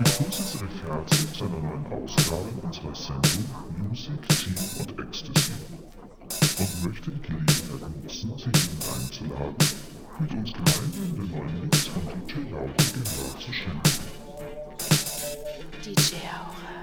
Sie recht herzlich zu einer neuen Ausgabe unserer Sendung Music, Tea und Ecstasy und möchte die Gelegenheit nutzen, Sie einzuladen, mit uns gemeinsam in den neuen Mix von DJ Laura Gehör zu schenken. DJ Aura.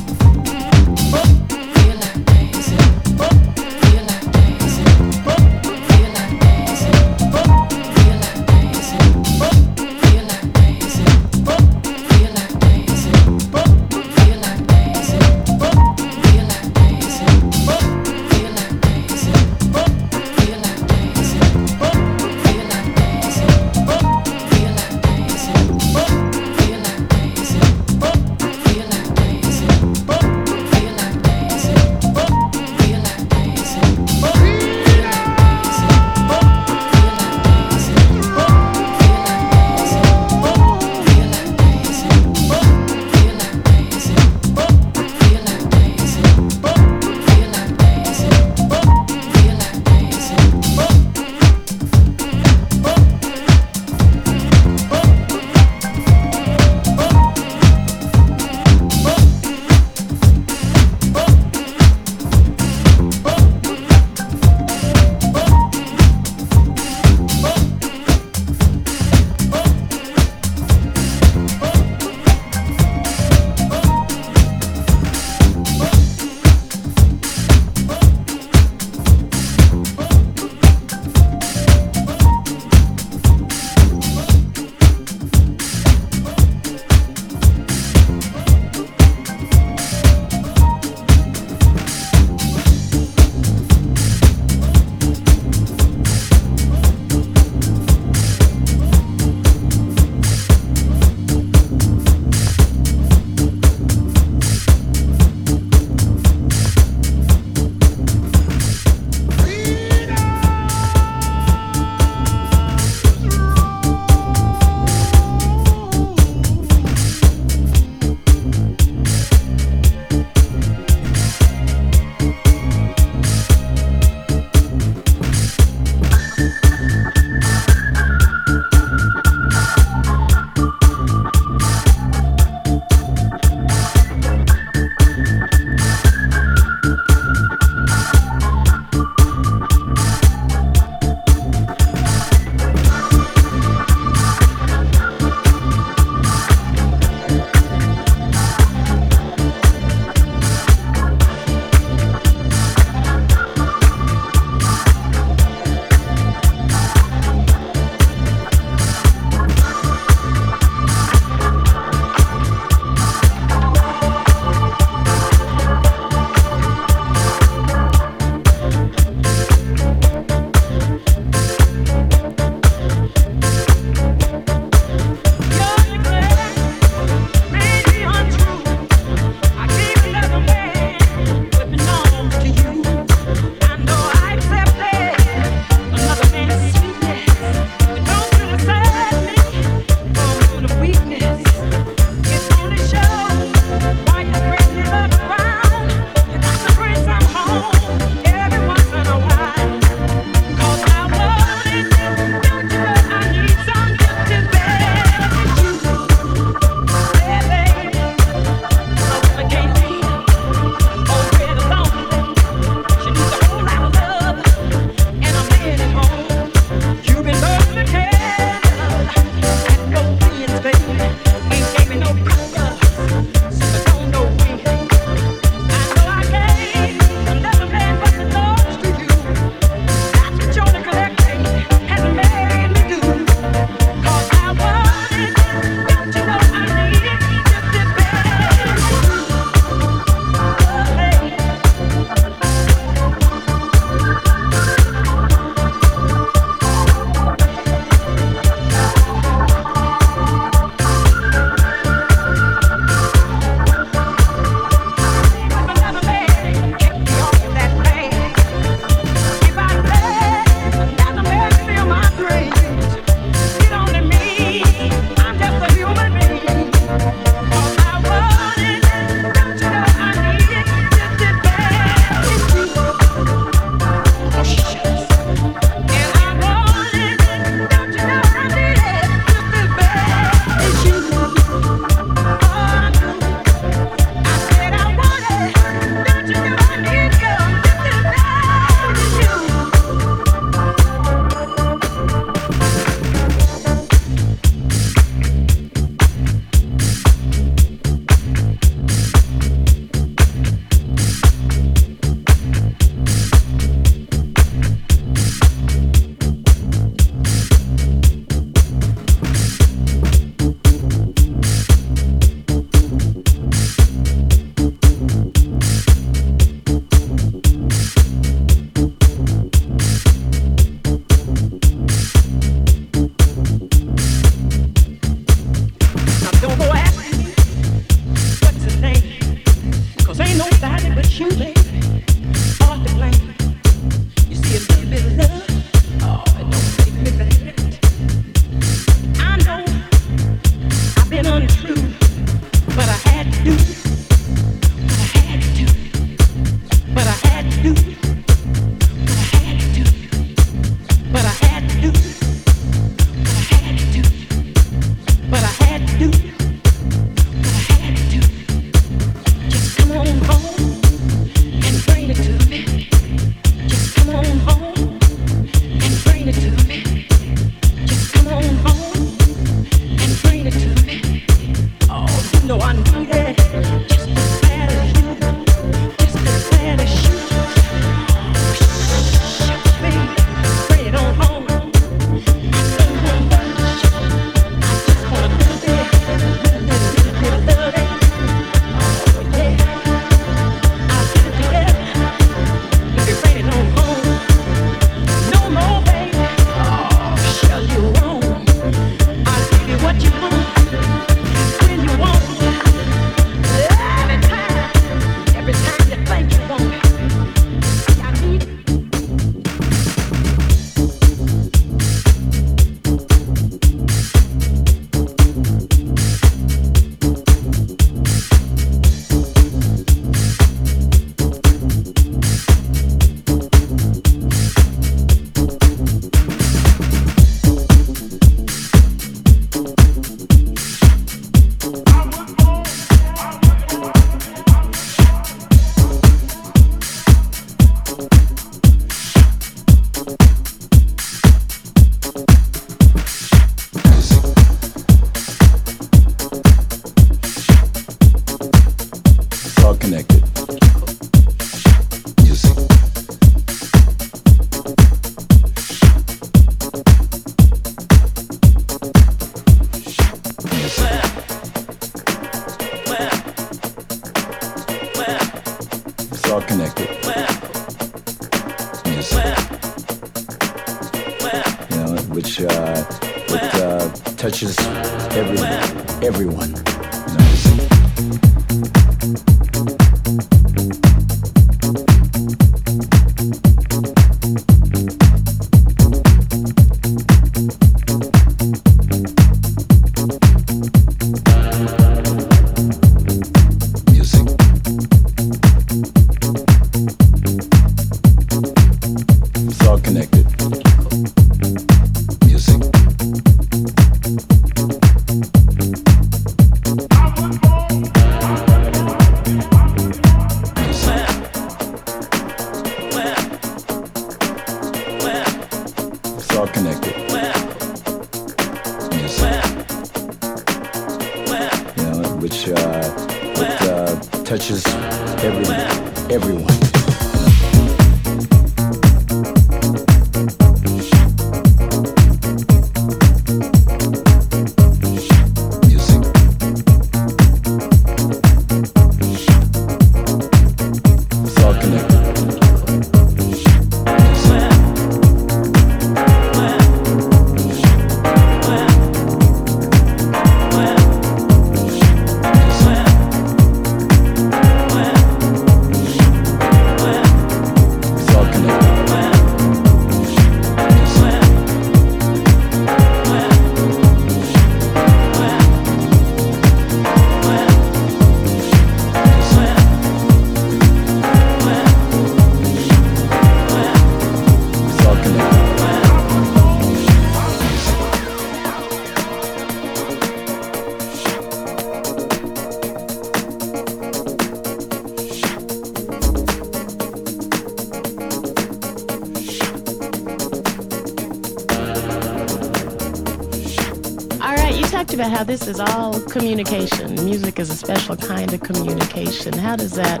This is all communication. Music is a special kind of communication. How does that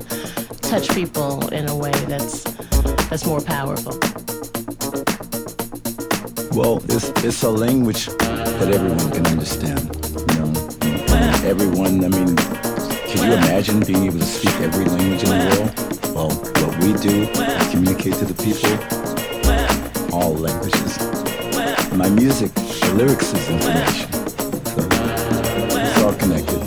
touch people in a way that's that's more powerful? Well, it's it's a language that everyone can understand. You know, everyone. I mean, could you imagine being able to speak every language in the world? Well, what we do, is communicate to the people, all languages. My music, the lyrics is information connected.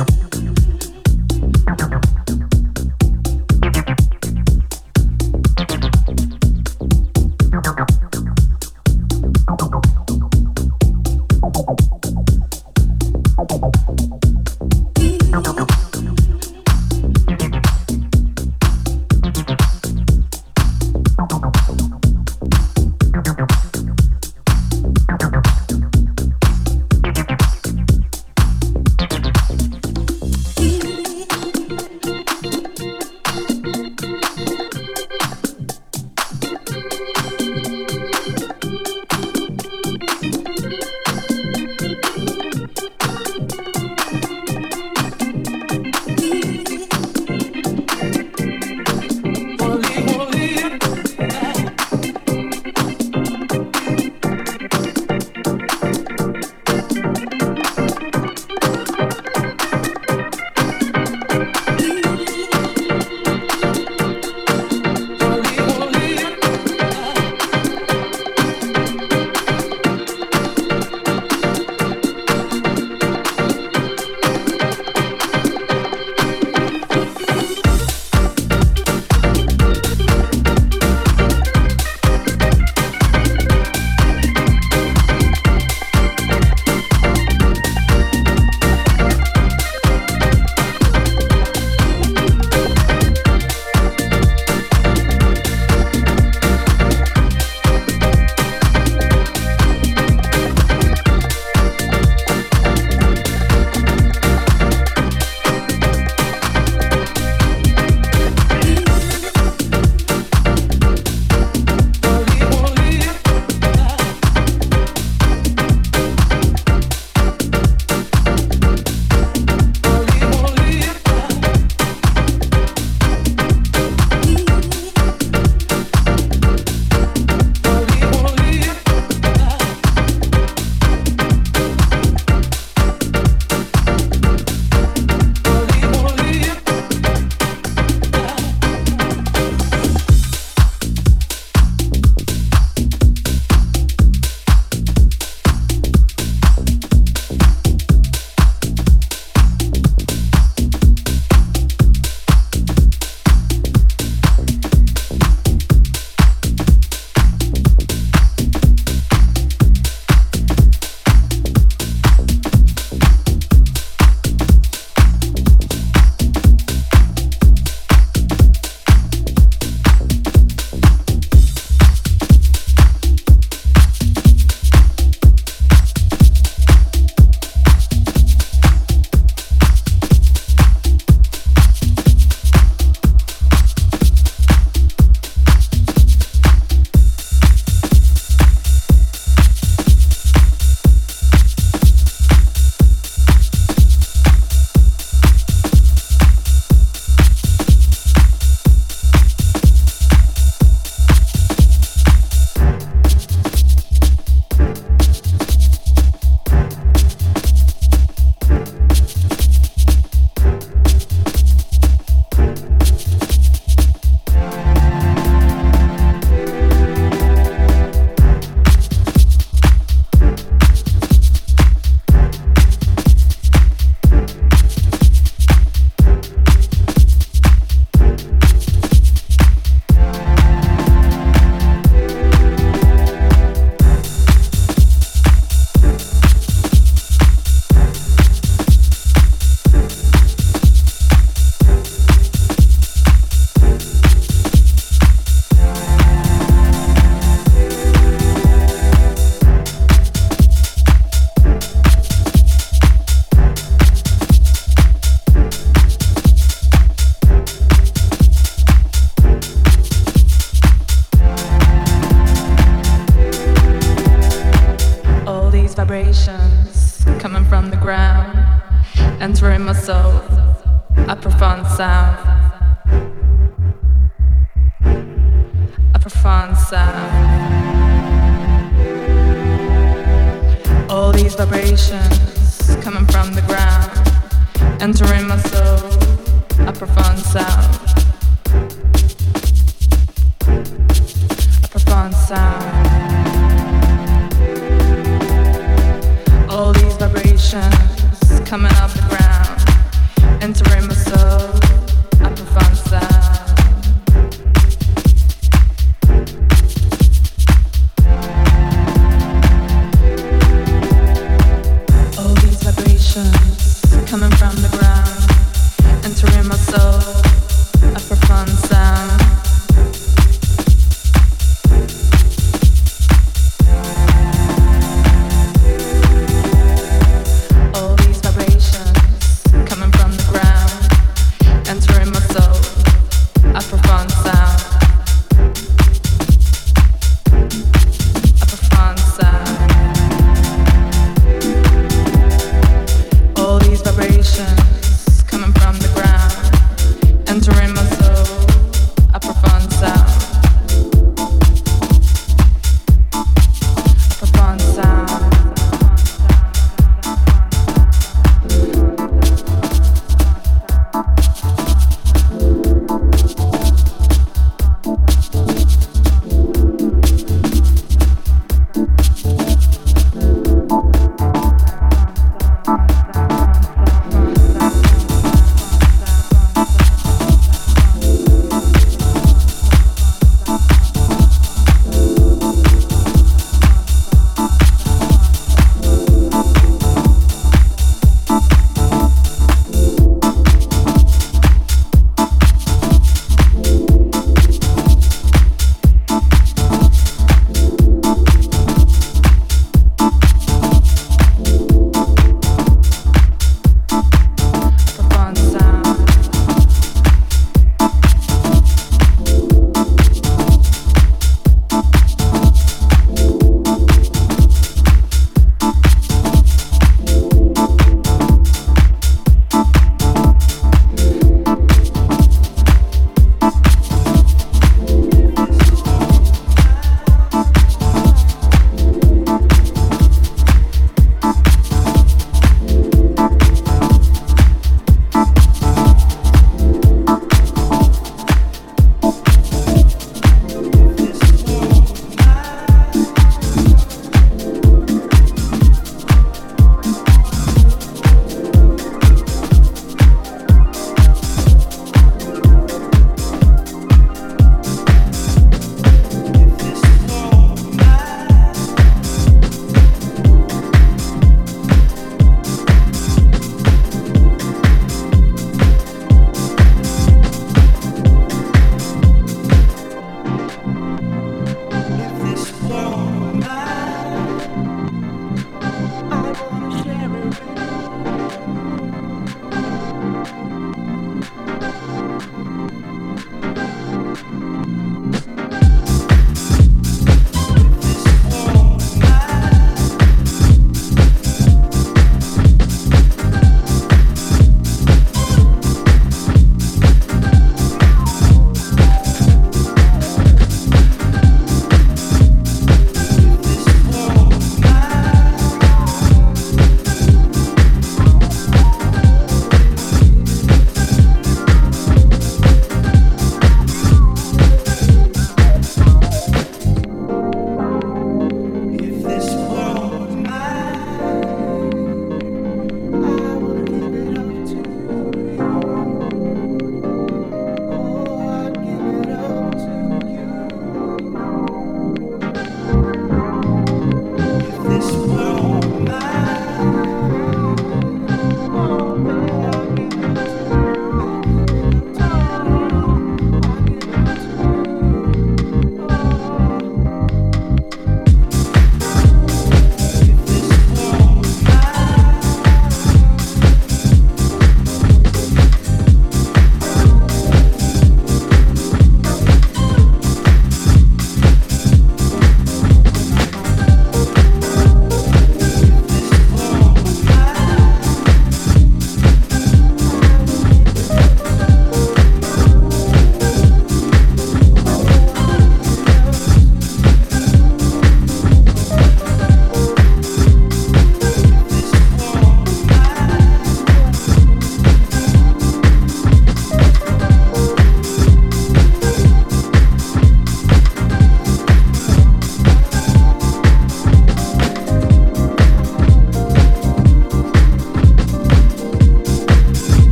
Yep.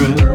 Shake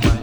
that much.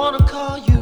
Down call you